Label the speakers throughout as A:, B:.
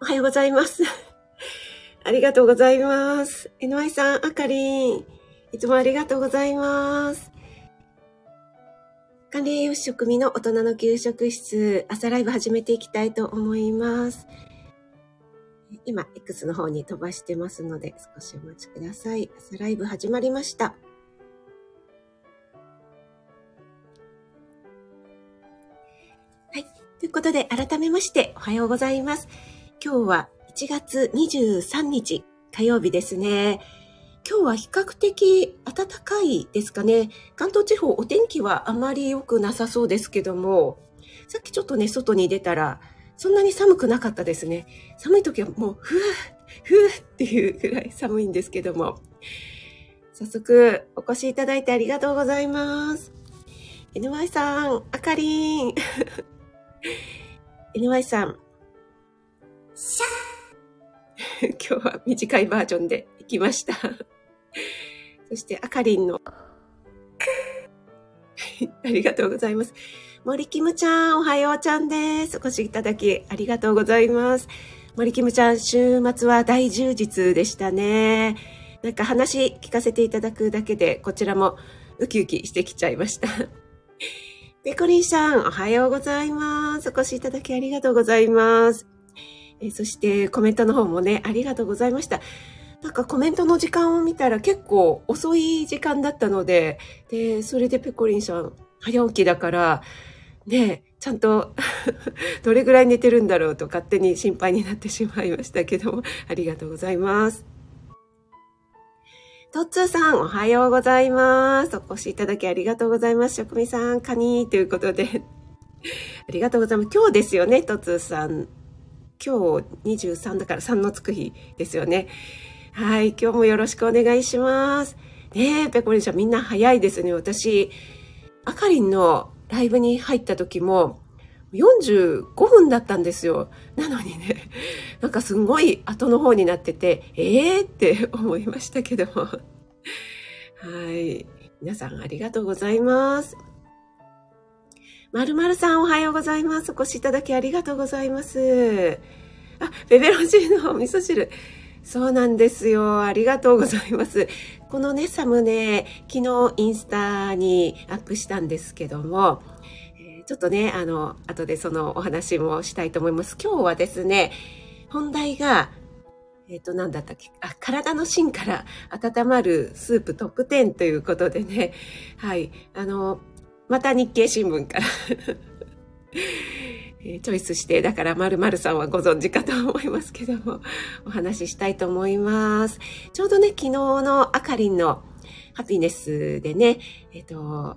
A: おはようございます。ありがとうございます。NY さん、あかりん。いつもありがとうございます。管理栄養士食味の大人の給食室、朝ライブ始めていきたいと思います。今、X の方に飛ばしてますので、少しお待ちください。朝ライブ始まりました。はい。ということで、改めまして、おはようございます。今日は1月23日火曜日ですね。今日は比較的暖かいですかね。関東地方お天気はあまり良くなさそうですけども、さっきちょっとね、外に出たら、そんなに寒くなかったですね。寒い時はもう、ふぅ、ふぅっていうぐらい寒いんですけども。早速、お越しいただいてありがとうございます。NY さん、あかりん。NY さん、シャ 今日は短いバージョンで行きました。そして、あかりんの、ありがとうございます。森キムちゃん、おはようちゃんです。お越しいただきありがとうございます。森キムちゃん、週末は大充実でしたね。なんか話聞かせていただくだけで、こちらもウキウキしてきちゃいました。ペコリンさん、おはようございます。お越しいただきありがとうございます。えそしてコメントの方もね、ありがとうございました。なんかコメントの時間を見たら結構遅い時間だったので、で、それでペコリンさん早起きだから、ね、ちゃんと どれぐらい寝てるんだろうと勝手に心配になってしまいましたけども、ありがとうございます。トッツーさん、おはようございます。お越しいただきありがとうございます。職味さん、カニーということでありがとうございます。今日ですよね、トッツーさん。今日23だから3のつく日ですよね。はい、今日もよろしくお願いします。ねえ、ペコリンちゃんみんな早いですね。私、あかりんのライブに入った時も、45分だったんですよ。なのにね、なんかすごい後の方になってて、ええー、って 思いましたけども。はい。皆さんありがとうございます。まるまるさんおはようございます。お越しいただきありがとうございます。あ、ペペロンチーノ、味噌汁。そうなんですよ。ありがとうございます。このね、サムネ、昨日インスタにアップしたんですけども、えー、ちょっとね、あの、後でそのお話もしたいと思います。今日はですね、本題が、えっ、ー、と、何だったっけ？あ、体の芯から温まるスープトップ10ということでね、はい、あの、また日経新聞から えチョイスして、だから〇〇さんはご存知かと思いますけども、お話ししたいと思います。ちょうどね、昨日のあかりんのハピネスでね、えっ、と、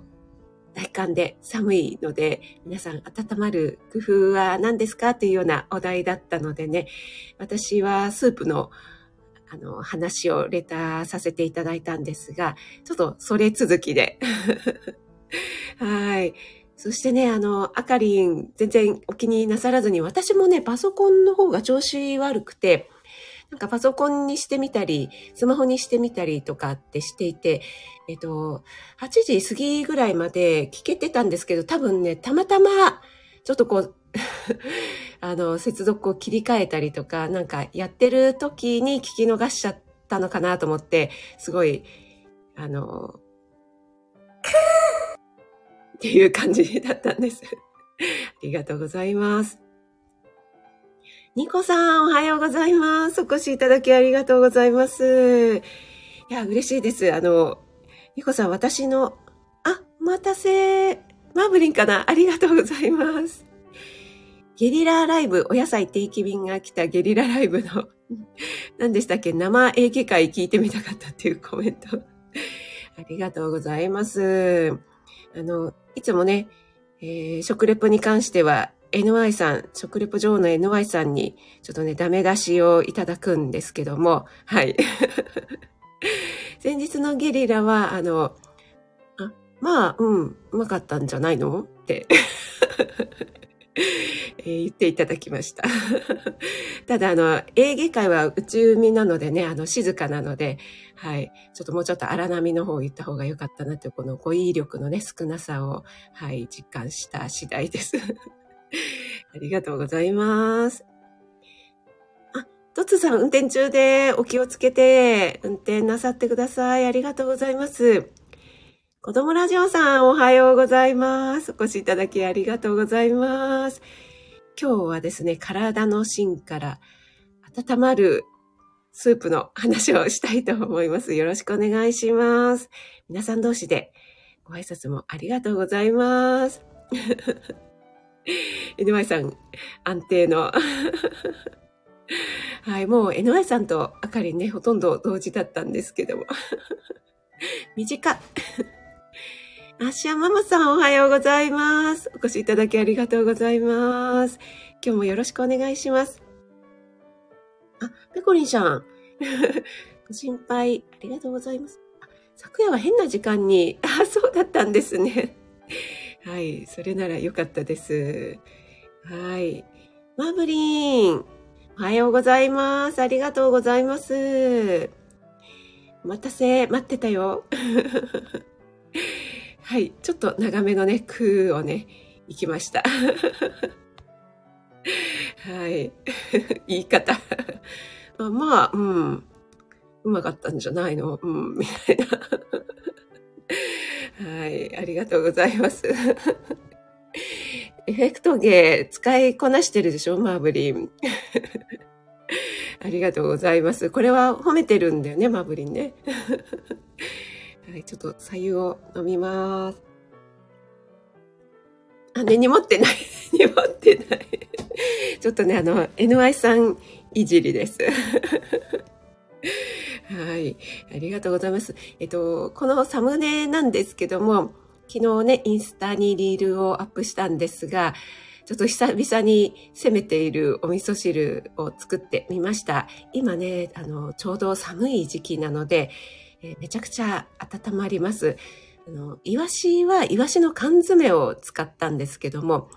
A: 大寒で寒いので、皆さん温まる工夫は何ですかっていうようなお題だったのでね、私はスープのあの、話をレターさせていただいたんですが、ちょっとそれ続きで はい。そしてね、あの、あかりん、全然お気になさらずに、私もね、パソコンの方が調子悪くて、なんかパソコンにしてみたり、スマホにしてみたりとかってしていて、えっと、8時過ぎぐらいまで聞けてたんですけど、多分ね、たまたま、ちょっとこう、あの、接続を切り替えたりとか、なんかやってる時に聞き逃しちゃったのかなと思って、すごい、あの、っていう感じだったんです。ありがとうございます。ニコさん、おはようございます。お越しいただきありがとうございます。いや、嬉しいです。あの、ニコさん、私の、あ、お待たせ。マーブリンかなありがとうございます。ゲリラライブ、お野菜定期便が来たゲリラライブの、何でしたっけ？生英語会聞いてみたかったっていうコメント。ありがとうございます。あの、いつもね、えー、食レポに関しては NY さん、食レポ女王の NY さんにちょっとね、ダメ出しをいただくんですけども、はい。先日のゲリラは、あの、あ、まあ、うん、うまかったんじゃないの？って えー、言っていただきました。ただ、あの、エーゲ海は内海なのでね、あの、静かなので、はい。ちょっともうちょっと荒波の方を言った方が良かったなという、この語彙力のね、少なさを、はい、実感した次第です。ありがとうございます。あトツさん運転中でお気をつけて運転なさってください。ありがとうございます。子供ラジオさんおはようございます。お越しいただきありがとうございます。今日はですね、体の芯から温まるスープの話をしたいと思います。よろしくお願いします。皆さん同士でご挨拶もありがとうございます。NY さん、安定の。はい、もう NY さんとあかりね、ほとんど同時だったんですけども。短アッシャママさんおはようございます。お越しいただきありがとうございます。今日もよろしくお願いします。あ、ペコリンさん。ご心配ありがとうございます。昨夜は変な時間に、あ、そうだったんですね。はい、それならよかったです。はい。マーブリン、おはようございます。ありがとうございます。お待たせ、待ってたよ。はい、ちょっと長めのね、空をね、行きました。はい。言い方。まあ、まあ、うん。うまかったんじゃないの？うん、みたいな。はい、ありがとうございます。エフェクト芸使いこなしてるでしょ？マーブリン。ありがとうございます。これは褒めてるんだよね、マーブリンね。はい、ちょっと左右を飲みます。あ、根に持ってない。根に持ってない。ちょっとね、あの、NY さんいじりです。はい。ありがとうございます。えっと、このサムネなんですけども、昨日ね、インスタにリールをアップしたんですが、ちょっと久々に攻めているお味噌汁を作ってみました。今ね、あの、ちょうど寒い時期なので、え、めちゃくちゃ温まります。あの、イワシはイワシの缶詰を使ったんですけども、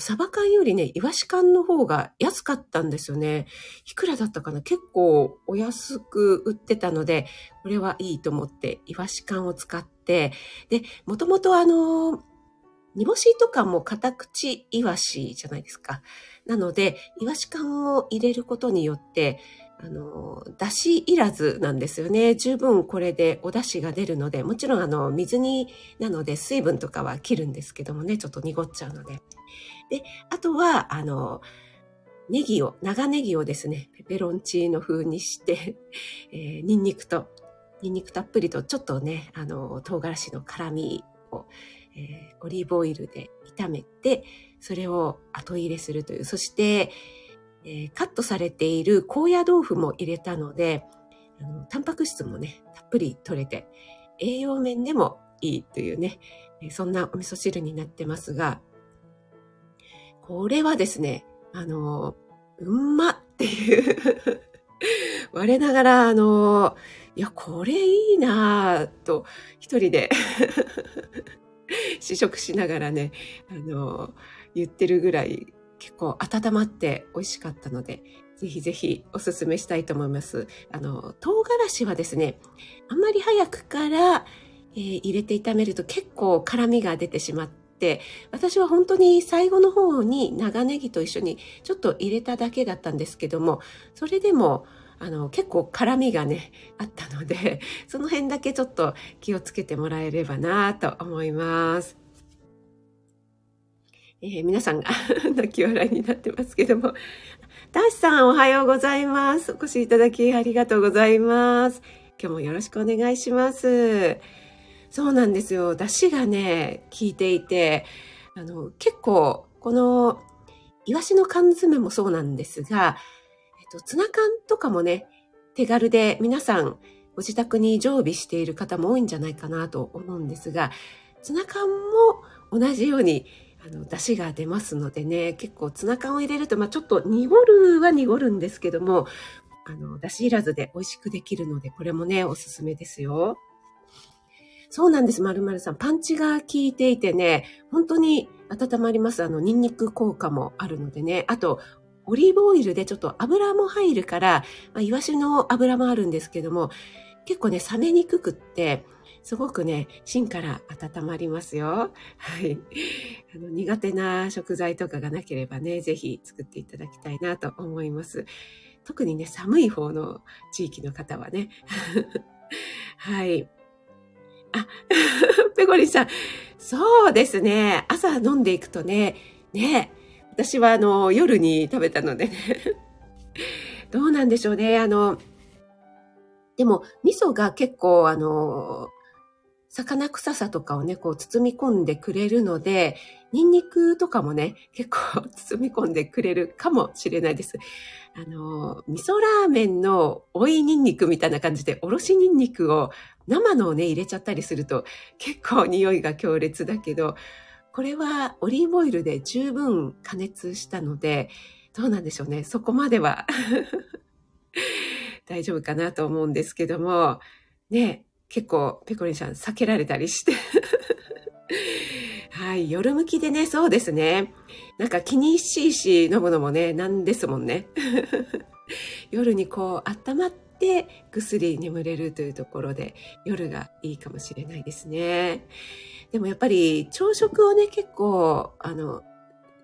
A: サバ缶よりね、イワシ缶の方が安かったんですよね。いくらだったかな？結構お安く売ってたので、これはいいと思って、イワシ缶を使って、で、もともとあの、煮干しとかも片口イワシじゃないですか。なので、イワシ缶を入れることによって、あの、だしいらずなんですよね。十分これでお出汁が出るので、もちろんあの、水煮なので水分とかは切るんですけどもね、ちょっと濁っちゃうので。で、あとは、あの、ネギを、長ネギをですね、ペペロンチーノ風にして、えー、ニンニクと、ニンニクたっぷりと、ちょっとね、あの、唐辛子の辛みを、えー、オリーブオイルで炒めて、それを後入れするという。そして、えー、カットされている高野豆腐も入れたので、あのタンパク質もね、たっぷり取れて、栄養面でもいいというね、そんなお味噌汁になってますが、これはですね、あの、うんまっていう 我ながら、あの、いや、これいいなぁと、一人で 試食しながらね、あの、言ってるぐらい結構温まって美味しかったので、ぜひぜひおすすめしたいと思います。あの、唐辛子はですね、あんまり早くから、えー、入れて炒めると結構辛みが出てしまって、私は本当に最後の方に長ネギと一緒にちょっと入れただけだったんですけども、それでもあの結構辛みがね、あったので、その辺だけちょっと気をつけてもらえればなと思います。えー、皆さんが 泣き笑いになってますけども。ダッシさんおはようございます。お越しいただきありがとうございます。今日もよろしくお願いします。そうなんですよ。出汁がね、効いていて、あの、結構、この、イワシの缶詰もそうなんですが、えっと、ツナ缶とかもね、手軽で皆さんご自宅に常備している方も多いんじゃないかなと思うんですが、ツナ缶も同じようにあの、出汁が出ますのでね、結構ツナ缶を入れると、まあちょっと濁るは濁るんですけども、あの、出汁いらずで美味しくできるので、これもね、おすすめですよ。そうなんです、まるまるさん。パンチが効いていてね、本当に温まります。あの、ニンニク効果もあるのでね。あと、オリーブオイルでちょっと油も入るから、まあ、イワシの油もあるんですけども、結構ね、冷めにくくって、すごくね、芯から温まりますよ。はい。あの、苦手な食材とかがなければね、ぜひ作っていただきたいなと思います。特にね、寒い方の地域の方はね。はい。ペコリンさん、そうですね。朝飲んでいくとね、ね、私はあの、夜に食べたのでね。どうなんでしょうね。あの、でも、味噌が結構あの、魚臭さとかをね、こう包み込んでくれるので、ニンニクとかもね、結構包み込んでくれるかもしれないです。あの、味噌ラーメンの追いニンニクみたいな感じで、おろしニンニクを生のをね、入れちゃったりすると結構匂いが強烈だけど、これはオリーブオイルで十分加熱したので、どうなんでしょうね。そこまでは 大丈夫かなと思うんですけども、ね、結構ペコリンさん避けられたりして はい、夜向きでね、そうですね。なんか気にしいし飲むのもね、なんですもんね。夜にこう温まってぐっすり眠れるというところで夜がいいかもしれないですね。でもやっぱり朝食をね、結構、あの、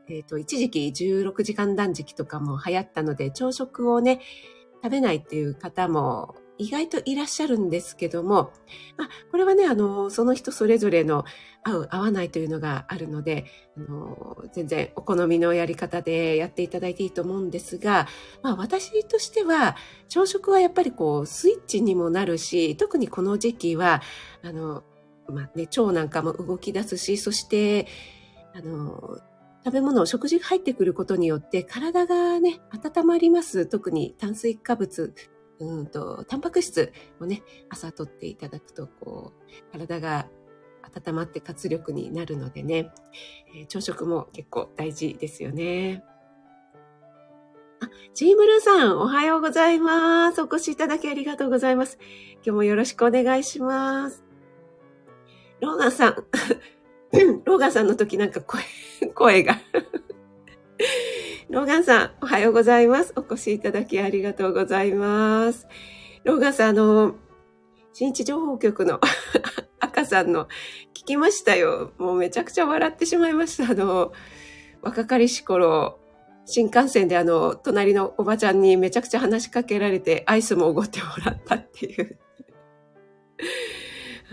A: えっ、ー、と、一時期16時間断食とかも流行ったので、朝食をね、食べないっていう方も意外といらっしゃるんですけども、まあ、これはね、あの、その人それぞれの合う合わないというのがあるので、あの、全然お好みのやり方でやっていただいていいと思うんですが、まあ私としては、朝食はやっぱりこう、スイッチにもなるし、特にこの時期は、あの、まあね、腸なんかも動き出すし、そして、あの、食べ物、食事が入ってくることによって体がね、温まります。特に炭水化物うんと、タンパク質をね、朝取っていただくと、こう、体が温まって活力になるのでね、えー、朝食も結構大事ですよね。あ、チームルーさん、おはようございます。お越しいただきありがとうございます。今日もよろしくお願いします。ローガンさん、ローガンさんの時なんか声、声がローガンさん、おはようございます。お越しいただきありがとうございます。ローガンさん、あの、新一情報局の 赤さんの聞きましたよ。もうめちゃくちゃ笑ってしまいました。あの、若かりし頃、新幹線であの、隣のおばちゃんにめちゃくちゃ話しかけられて、アイスもおごってもらったっていう。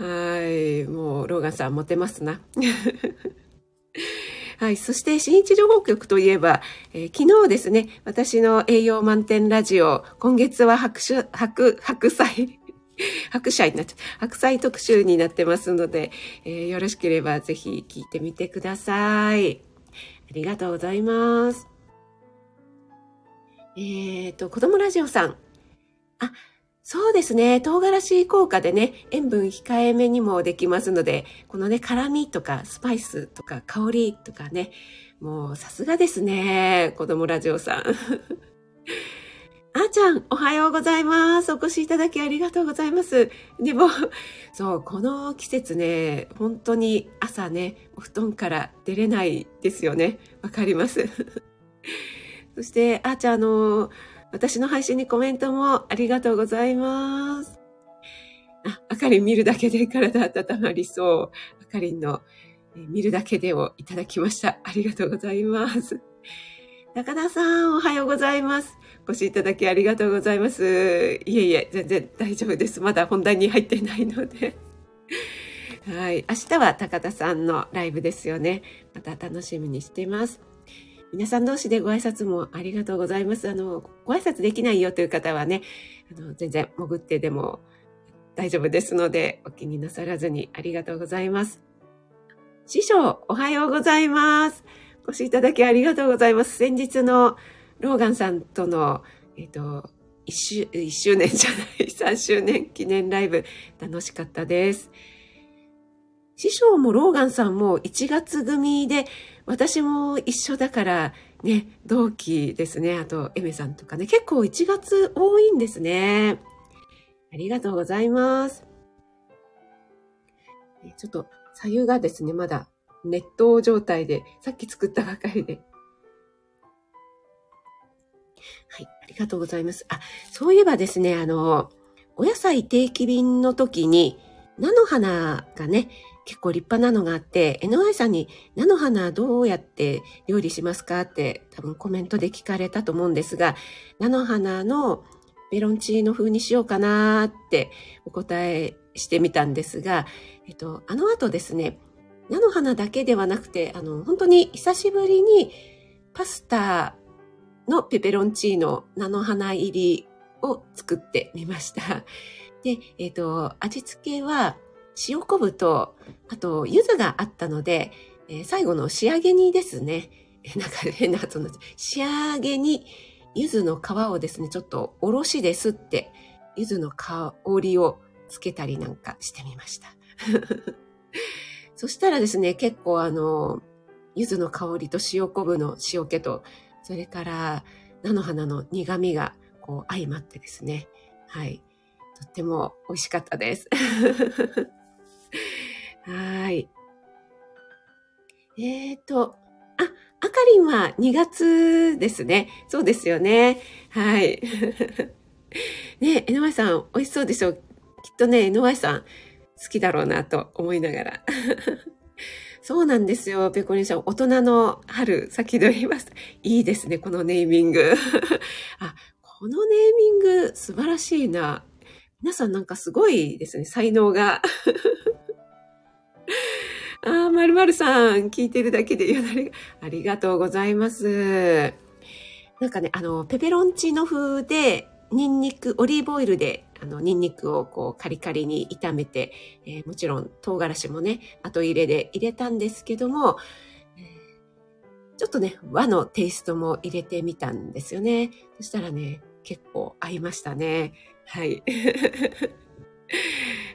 A: はい。もう、ローガンさん、モテますな。はい。そして、新一情報局といえば、えー、昨日ですね、私の栄養満点ラジオ、今月は白酒、白、白菜、白菜になっちゃ。白菜特集になってますので、えー、よろしければぜひ聞いてみてください。ありがとうございます。えっ、ー、と、子供ラジオさん。あ、そうですね。唐辛子効果でね、塩分控えめにもできますので、このね、辛味とかスパイスとか香りとかね、もうさすがですね。子供ラジオさん。あーちゃん、おはようございます。お越しいただきありがとうございます。でも、そう、この季節ね、本当に朝ね、お布団から出れないですよね。わかります。そして、あーちゃん、あの私の配信にコメントもありがとうございます。あ、あかりん見るだけで体温まりそう。あかりんの、見るだけでをいただきました。ありがとうございます。中田さん、おはようございます。お越しいただきありがとうございます。いえいえ、全然大丈夫です。まだ本題に入ってないので。はい。明日は高田さんのライブですよね。また楽しみにしています。皆さん同士でご挨拶もありがとうございます。あの、ご挨拶できないよという方はね、あの、全然潜ってでも大丈夫ですので、お気になさらずにありがとうございます。師匠、おはようございます。お越しいただきありがとうございます。先日のローガンさんとの、えっ、と、一周、一周年じゃない、三周年記念ライブ、楽しかったです。師匠もローガンさんも1月組で、私も一緒だからね、同期ですね。あと、エメさんとかね。結構1月多いんですね。ありがとうございます。ちょっと、左右がですね、まだ熱湯状態で、さっき作ったばかりで。はい、ありがとうございます。あ、そういえばですね、あの、お野菜定期便の時に、菜の花がね、結構立派なのがあって、NY さんに菜の花どうやって料理しますか？って多分コメントで聞かれたと思うんですが、菜の花のメロンチーノ風にしようかなってお答えしてみたんですが、えっと、あの後ですね、菜の花だけではなくて、あの、本当に久しぶりにパスタのペペロンチーノ菜の花入りを作ってみました。で、えっ、と、味付けは塩昆布と、あと、柚子があったので、えー、最後の仕上げにですね、なんか変な発音仕上げに、柚子の皮をですね、ちょっとおろしですって、柚子の香りをつけたりなんかしてみました。そしたらですね、結構あの、柚子の香りと塩昆布の塩気と、それから菜の花の苦味がこう相まってですね、はい。とっても美味しかったです。はい。えっ、ー、と、あ、あかりんは2月ですね。そうですよね。はい。ね、えのまさん、美味しそうでしょう。きっとね、えのまさん、好きだろうなと思いながら。そうなんですよ、ペコリンさん。大人の春、先取りました。いいですね、このネーミング。あ、このネーミング、素晴らしいな。皆さんなんかすごいですね、才能が。ああ、まるまるさん、聞いてるだけでよだれが、ありがとうございます。なんかね、あの、ペペロンチーノ風で、ニンニク、オリーブオイルで、あの、ニンニクをこう、カリカリに炒めて、えー、もちろん、唐辛子もね、後入れで入れたんですけども、ちょっとね、和のテイストも入れてみたんですよね。そしたらね、結構合いましたね。はい。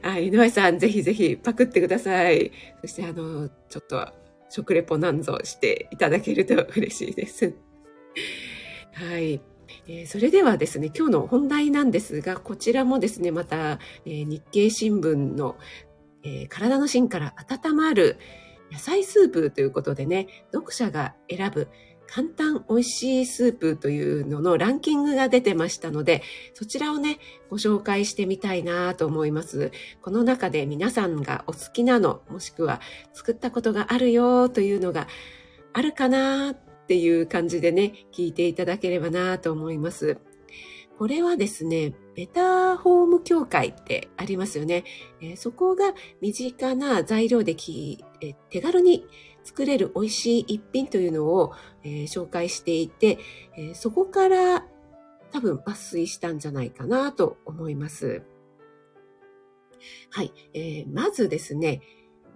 A: あ、井上さん、ぜひぜひパクってください。そして、あの、ちょっと、食レポなんぞしていただけると嬉しいです。はい。えー、それではですね、今日の本題なんですが、こちらもですね、また、えー、日経新聞の、えー、体の芯から温まる野菜スープということでね、読者が選ぶ簡単美味しいスープというののランキングが出てましたので、そちらをね、ご紹介してみたいなと思います。この中で皆さんがお好きなの、もしくは作ったことがあるよというのがあるかなっていう感じでね、聞いていただければなと思います。これはですね、ベターホーム協会ってありますよね。えー、そこが身近な材料でき、えー、手軽に作れる美味しい一品というのを、えー、紹介していて、え、そこから多分抜粋したんじゃないかなと思います。はい。えー、まずですね、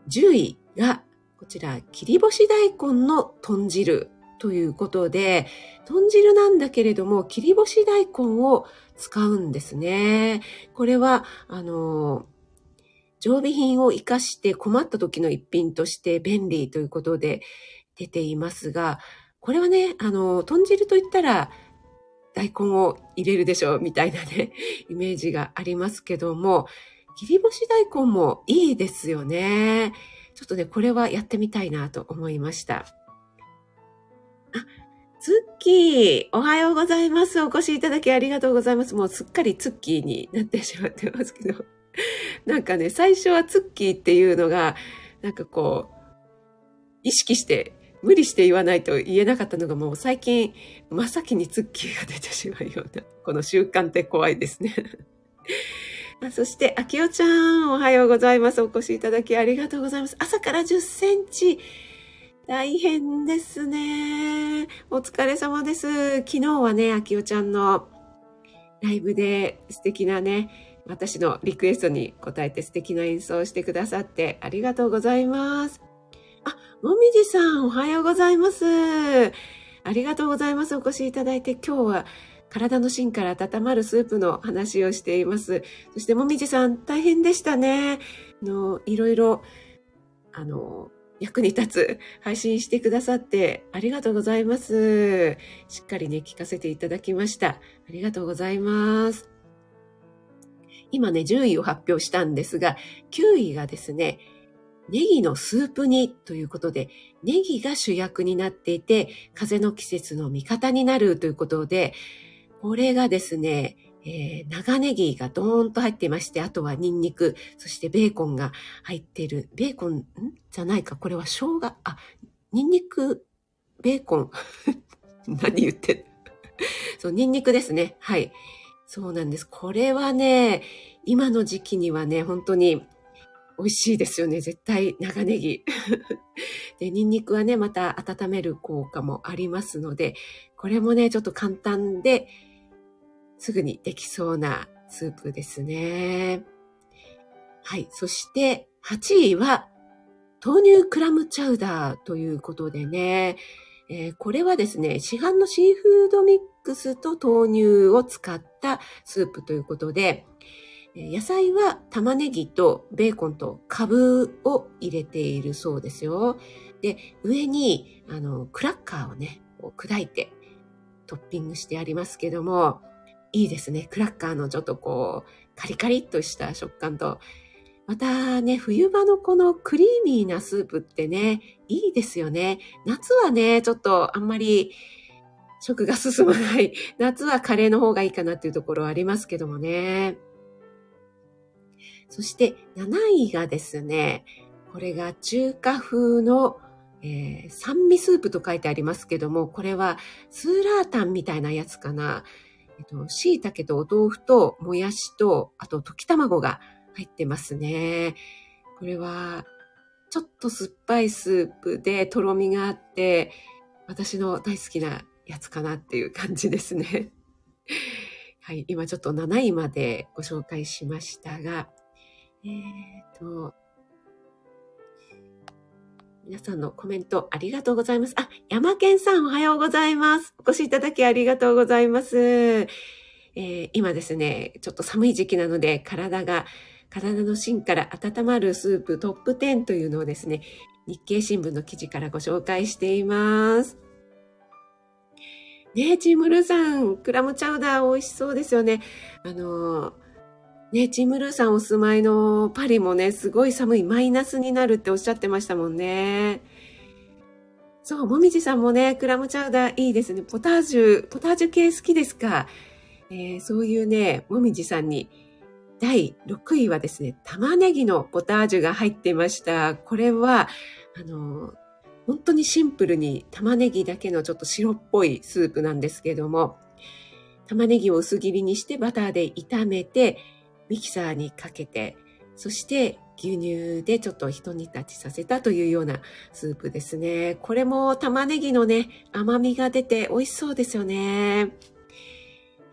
A: 10位がこちら、切り干し大根の豚汁ということで、豚汁なんだけれども、切り干し大根を使うんですね。これは、あの、常備品を活かして困った時の一品として便利ということで出ていますが、これはね、あの、豚汁といったら大根を入れるでしょうみたいなね、イメージがありますけども、切り干し大根もいいですよね。ちょっとね、これはやってみたいなと思いました。ツッキー、おはようございます。お越しいただきありがとうございます。もうすっかりツッキーになってしまってますけど。なんかね、最初はツッキーっていうのが、なんかこう、意識して、無理して言わないと言えなかったのがもう最近、真っ先にツッキーが出てしまうような、この習慣って怖いですね。あそして、あきおちゃん、おはようございます。お越しいただきありがとうございます。朝から10センチ。大変ですね。お疲れ様です。昨日はね、あきおちゃんのライブで素敵なね、私のリクエストに答えて素敵な演奏をしてくださってありがとうございます。あ、もみじさんおはようございます。ありがとうございます。お越しいただいて今日は体の芯から温まるスープの話をしています。そしてもみじさん大変でしたね。あの、いろいろ、あの、役に立つ配信してくださってありがとうございます。しっかりね、聞かせていただきました。ありがとうございます。今ね、10位を発表したんですが、9位がですね、ネギのスープ煮ということで、ネギが主役になっていて、風の季節の味方になるということで、これがですね、えー、長ネギがドーンと入っていまして、あとはニンニク、そしてベーコンが入っている。ベーコン、ん？じゃないか。これは生姜、あ、ニンニク、ベーコン。何言ってんそう、ニンニクですね。はい。そうなんです。これはね、今の時期にはね、本当に美味しいですよね。絶対長ネギ。で、ニンニクはね、また温める効果もありますので、これもね、ちょっと簡単で、すぐにできそうなスープですね。はい。そして、8位は、豆乳クラムチャウダーということでね、えー、これはですね、市販のシーフードミックスと豆乳を使ったスープということで、野菜は玉ねぎとベーコンとカブを入れているそうですよ。で、上に、あの、クラッカーをね、砕いてトッピングしてありますけども、いいですね。クラッカーのちょっとこう、カリカリっとした食感と、またね、冬場のこのクリーミーなスープってね、いいですよね。夏はね、ちょっとあんまり食が進まない。夏はカレーの方がいいかなっていうところはありますけどもね。そして7位がですね、これが中華風の、えー、酸味スープと書いてありますけども、これはスーラータンみたいなやつかな。えっと、椎茸とお豆腐ともやしと、あと溶き卵が入ってますね。これは、ちょっと酸っぱいスープでとろみがあって、私の大好きなやつかなっていう感じですね。はい、今ちょっと7位までご紹介しましたが、えー、と、皆さんのコメントありがとうございます。あ、山健さんおはようございます。お越しいただきありがとうございます。えー、今ですね、ちょっと寒い時期なので体が、体の芯から温まるスープトップ10というのをですね、日経新聞の記事からご紹介しています。ねえ、チームルーさん、クラムチャウダー美味しそうですよね。あのーね、チムルーさんお住まいのパリもね、すごい寒いマイナスになるっておっしゃってましたもんね。そう、もみじさんもね、クラムチャウダーいいですね。ポタージュ、ポタージュ系好きですか？えー、そういうね、もみじさんに、第6位はですね、玉ねぎのポタージュが入ってました。これは、あの、本当にシンプルに玉ねぎだけのちょっと白っぽいスープなんですけども、玉ねぎを薄切りにしてバターで炒めて、ミキサーにかけて、そして牛乳でちょっと一煮立ちさせたというようなスープですね。これも玉ねぎのね、甘みが出て美味しそうですよね。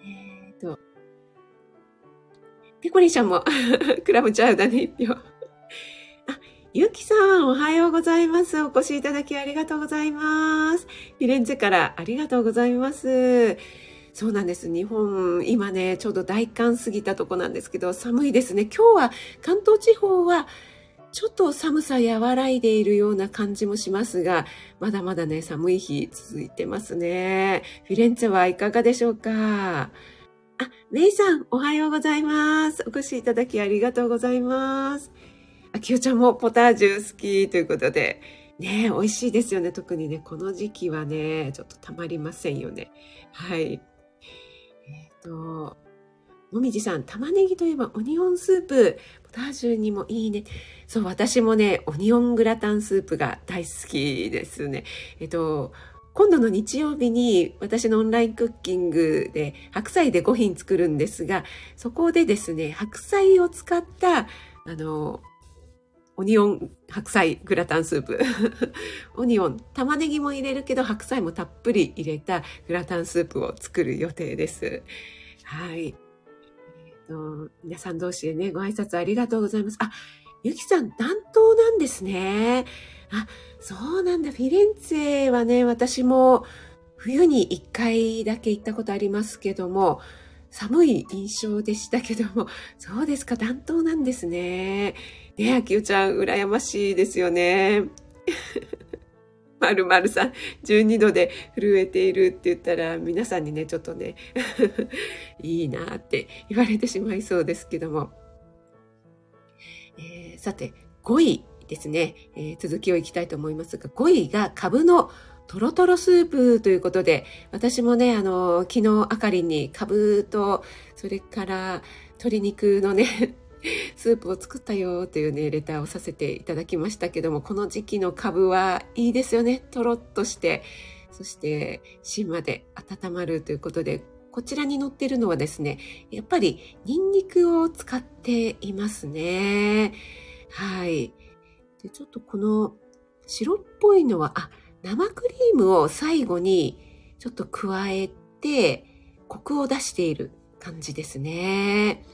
A: えっ、と、ペコリンちゃんも クラムチャウダーね、一票。あ、ゆきさん、おはようございます。お越しいただきありがとうございます。フィレンツェからありがとうございます。そうなんです。日本、今ね、ちょうど大寒過ぎたとこなんですけど、寒いですね。今日は関東地方は、ちょっと寒さ和らいでいるような感じもしますが、まだまだね、寒い日続いてますね。フィレンツェはいかがでしょうか？あ、メイさん、おはようございます。お越しいただきありがとうございます。あきおちゃんもポタージュ好きということで、ね美味しいですよね。特にね、この時期はね、ちょっとたまりませんよね。はい。と、もみじさん、玉ねぎといえばオニオンスープ、ポタージュにもいいね。そう、私もね、オニオングラタンスープが大好きですね。えっと、今度の日曜日に私のオンラインクッキングで白菜で5品作るんですが、そこでですね、白菜を使った、あの、オニオン白菜グラタンスープ。オニオン、玉ねぎも入れるけど白菜もたっぷり入れたグラタンスープを作る予定です。はい。えーと、皆さん同士でね、ご挨拶ありがとうございます。あ、ゆきさん、暖冬なんですね。あ、そうなんだ。フィレンツェはね、私も冬に一回だけ行ったことありますけども、寒い印象でしたけども、そうですか、暖冬なんですね。ねあきおちゃん、羨ましいですよね。まるまるさん、12度で震えているって言ったら、皆さんにね、ちょっとね、いいなって言われてしまいそうですけども。えー、さて、5位ですね、えー、続きをいきたいと思いますが、5位が株のトロトロスープということで、私もね、あの、昨日あかりにカブと、それから鶏肉のね、スープを作ったよというね、レターをさせていただきましたけども、この時期のカブはいいですよね。とろっとして、そして芯まで温まるということで、こちらに載ってるのはですね、やっぱりニンニクを使っていますね。はい。で、ちょっとこの白っぽいのは、あ、生クリームを最後にちょっと加えて、コクを出している感じですね。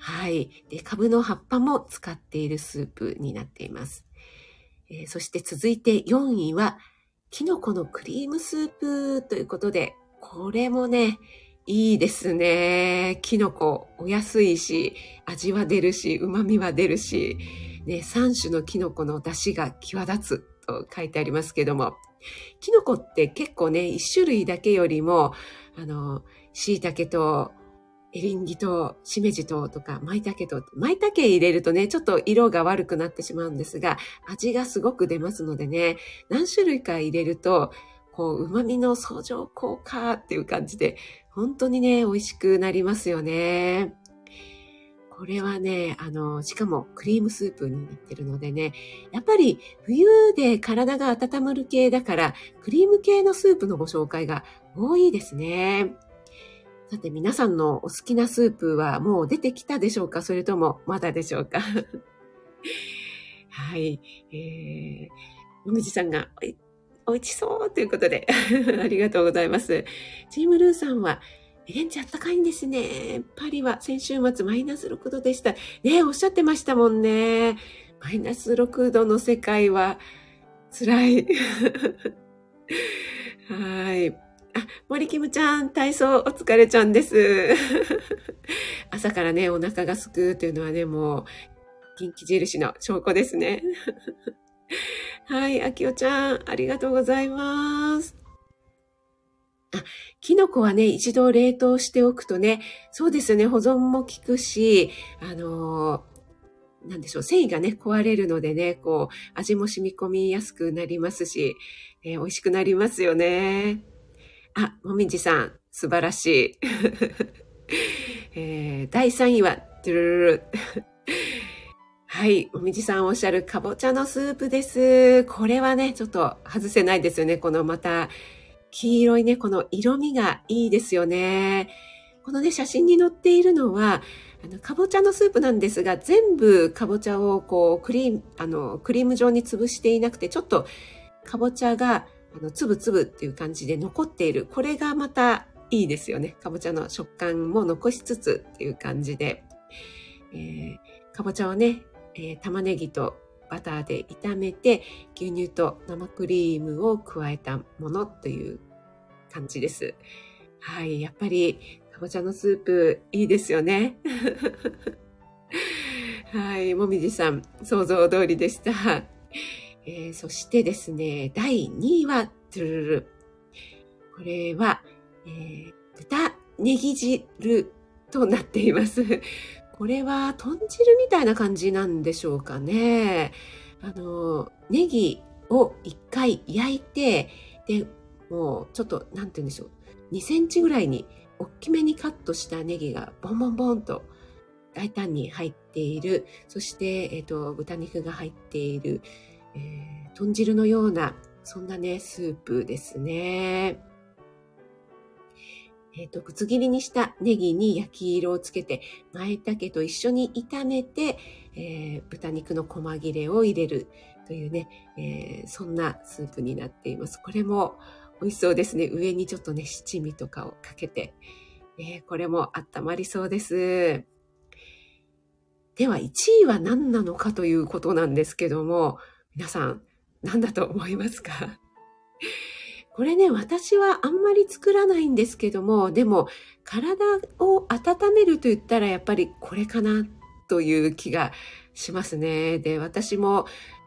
A: はい。で、カブの葉っぱも使っているスープになっています。えー、そして続いて4位は、キノコのクリームスープということで、これもね、いいですね。キノコ、お安いし、味は出るし、旨味は出るし、ね、3種のキノコの出汁が際立つと書いてありますけども、キノコって結構ね、1種類だけよりも、あの、椎茸とエリンギとしめじととか、舞茸と、舞茸入れるとね、ちょっと色が悪くなってしまうんですが、味がすごく出ますのでね、何種類か入れると、こう、旨味の相乗効果っていう感じで、本当にね、美味しくなりますよね。これはね、あの、しかもクリームスープになってるのでね、やっぱり冬で体が温まる系だから、クリーム系のスープのご紹介が多いですね。さて皆さんのお好きなスープはもう出てきたでしょうか？それともまだでしょうか？はい。えー、もみじさんがおいしそうということで ありがとうございます。チームルーさんは、現地あったかいんですね。パリは先週末マイナス6度でした。ねおっしゃってましたもんね。マイナス6度の世界は辛い。はい。あ、森キムちゃん、体操お疲れちゃんです。朝からね、お腹がすくうというのはね、もう、元気印の証拠ですね。はい、あきおちゃん、ありがとうございます。あ、キノコはね、一度冷凍しておくとね、そうですね、保存も効くし、あのー、なんでしょう、繊維がね、壊れるのでね、こう、味も染み込みやすくなりますし、えー、美味しくなりますよね。あ、もみじさん、素晴らしい。えー、第3位は、トゥルルル。はい。もみじさんおっしゃるかぼちゃのスープです。これはね、ちょっと外せないですよね。このまた、黄色いね、この色味がいいですよね。このね、写真に載っているのは、あの、かぼちゃのスープなんですが、全部かぼちゃをこう、クリーム、あの、クリーム状に潰していなくて、ちょっとかぼちゃがあの、つぶつぶっていう感じで残っている。これがまたいいですよね。かぼちゃの食感も残しつつっていう感じで。えー、かぼちゃをね、えー、玉ねぎとバターで炒めて、牛乳と生クリームを加えたものという感じです。はい。やっぱり、かぼちゃのスープいいですよね。はい。もみじさん、想像通りでした。えー、そしてですね、第2位は、トゥルル。これは、えー、豚ネギ汁となっています。これは豚汁みたいな感じなんでしょうかね。あの、ネギを一回焼いて、で、もうちょっと、なんて言うんでしょう。2センチぐらいに大きめにカットしたネギがボンボンボンと大胆に入っている。そして、えっ、ー、と、豚肉が入っている。えー、豚汁のような、そんなね、スープですね。えっ、ー、と、ぶつ切りにしたネギに焼き色をつけて、舞茸と一緒に炒めて、えー、豚肉の細切れを入れるというね、えー、そんなスープになっています。これも美味しそうですね。上にちょっとね、七味とかをかけて、えこれも温まりそうです。では、1位は何なのかということなんですけども、皆さん、何だと思いますか？これね、私はあんまり作らないんですけども、でも、体を温めると言ったらやっぱりこれかなという気がしますね。で、私も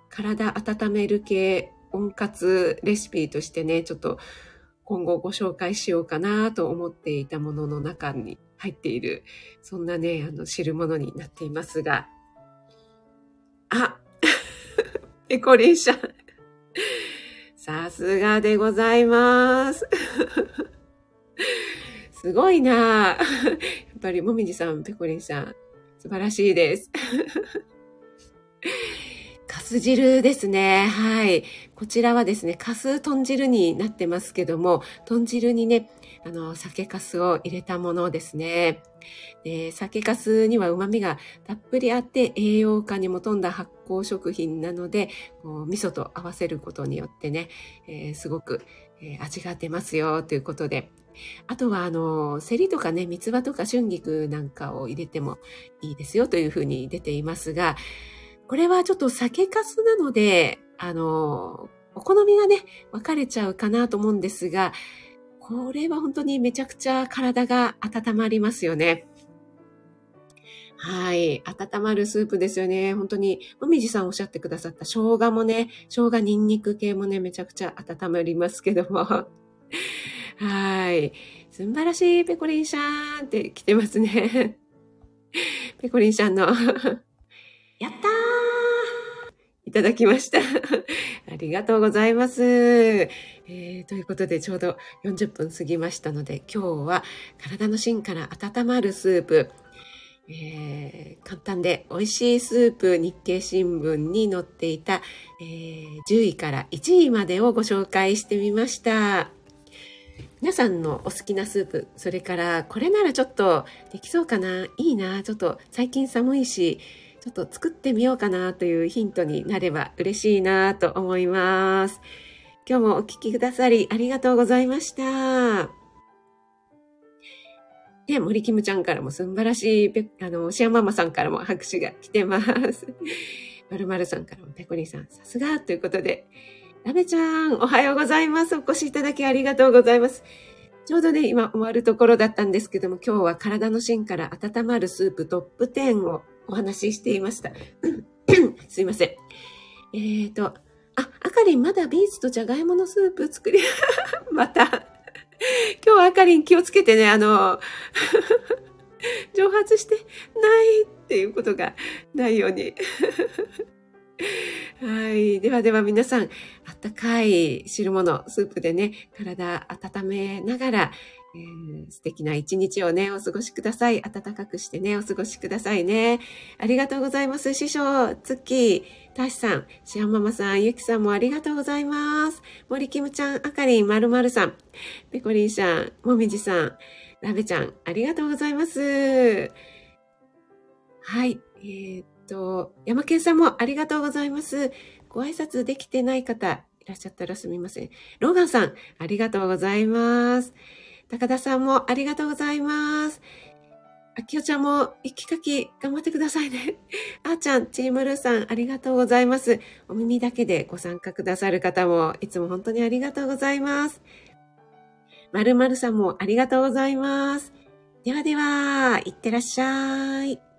A: 体温める系温活レシピとしてね、ちょっと今後ご紹介しようかなと思っていたものの中に入っている、そんなね、あの、汁物になっていますが、あ、エコリン社。さすがでございます。すごいなやっぱりもみじさん、ペコリンさん、素晴らしいです。かす汁ですね。はい。こちらはですね、かす豚汁になってますけども、豚汁にね、あの、酒粕を入れたものですね。で酒粕には旨味がたっぷりあって栄養価にも富んだ発酵食品なので、こう味噌と合わせることによってね、えー、すごく、えー、味が出ますよということで。あとは、あの、セリとかね、三葉とか春菊なんかを入れてもいいですよというふうに出ていますが、これはちょっと酒粕なので、あの、お好みがね、分かれちゃうかなと思うんですが、これは本当にめちゃくちゃ体が温まりますよね。はい。温まるスープですよね。本当に、もみじさんおっしゃってくださった生姜もね、生姜ニンニク系もね、めちゃくちゃ温まりますけども。はい。素晴らしい、ペコリンシャーンって来てますね。ペコリンシャンのやったーただきました。ありがとうございます、えー。ということで、ちょうど40分過ぎましたので、今日は体の芯から温まるスープ、えー、簡単で美味しいスープ日経新聞に載っていた、えー、10位から1位までをご紹介してみました。皆さんのお好きなスープ、それからこれならちょっとできそうかな、いいな、ちょっと最近寒いし、ちょっと作ってみようかなというヒントになれば嬉しいなと思います。今日もお聞きくださりありがとうございました。で、森キムちゃんからも素晴らしい、あの、シアママさんからも拍手が来てます。まるまるさんからもペコリさん、さすがということで、ラメちゃん、おはようございます。お越しいただきありがとうございます。ちょうどね、今終わるところだったんですけども、今日は体の芯から温まるスープトップ10をお話ししていました。すいません。えーと、あ、あかりんまだビーツとじゃがいものスープ作り、また。今日はあかりん気をつけてね、あの、蒸発してないっていうことがないように。はい。ではでは皆さん、ったかい汁物、スープでね、体温めながら、えー、素敵な一日をね、お過ごしください。暖かくしてね、お過ごしくださいね。ありがとうございます。師匠、ツッキー、タシさん、シアママさん、ユキさんもありがとうございます。森キムちゃん、あかりん、まるまるさん、ペコリンさん、もみじさん、ラベちゃん、ありがとうございます。はい。えー、っと、山健さんもありがとうございます。ご挨拶できてない方、いらっしゃったらすみません。ローガンさん、ありがとうございます。高田さんもありがとうございます。あきおちゃんも息かき頑張ってくださいね。あーちゃん、チームルーさんありがとうございます。お耳だけでご参加くださる方もいつも本当にありがとうございます。まるまるさんもありがとうございます。ではでは、いってらっしゃい。